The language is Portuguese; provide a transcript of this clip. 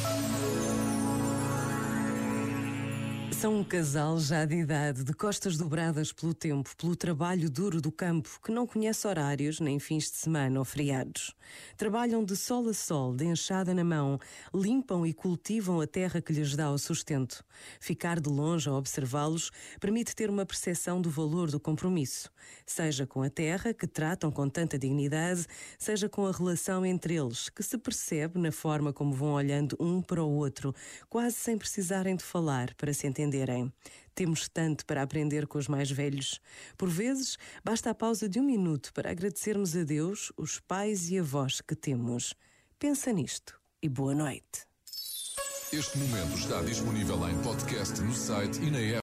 Thank you. São um casal já de idade, de costas dobradas pelo tempo, pelo trabalho duro do campo, que não conhece horários, nem fins de semana ou feriados. Trabalham de sol a sol, de enxada na mão, limpam e cultivam a terra que lhes dá o sustento. Ficar de longe a observá-los permite ter uma percepção do valor do compromisso, seja com a terra, que tratam com tanta dignidade, seja com a relação entre eles, que se percebe na forma como vão olhando um para o outro, quase sem precisarem de falar para se entender entenderem. Temos tanto para aprender com os mais velhos. Por vezes, basta a pausa de um minuto para agradecermos a Deus os pais e avós que temos. Pensa nisto e boa noite. Este momento está disponível em podcast no site e na app.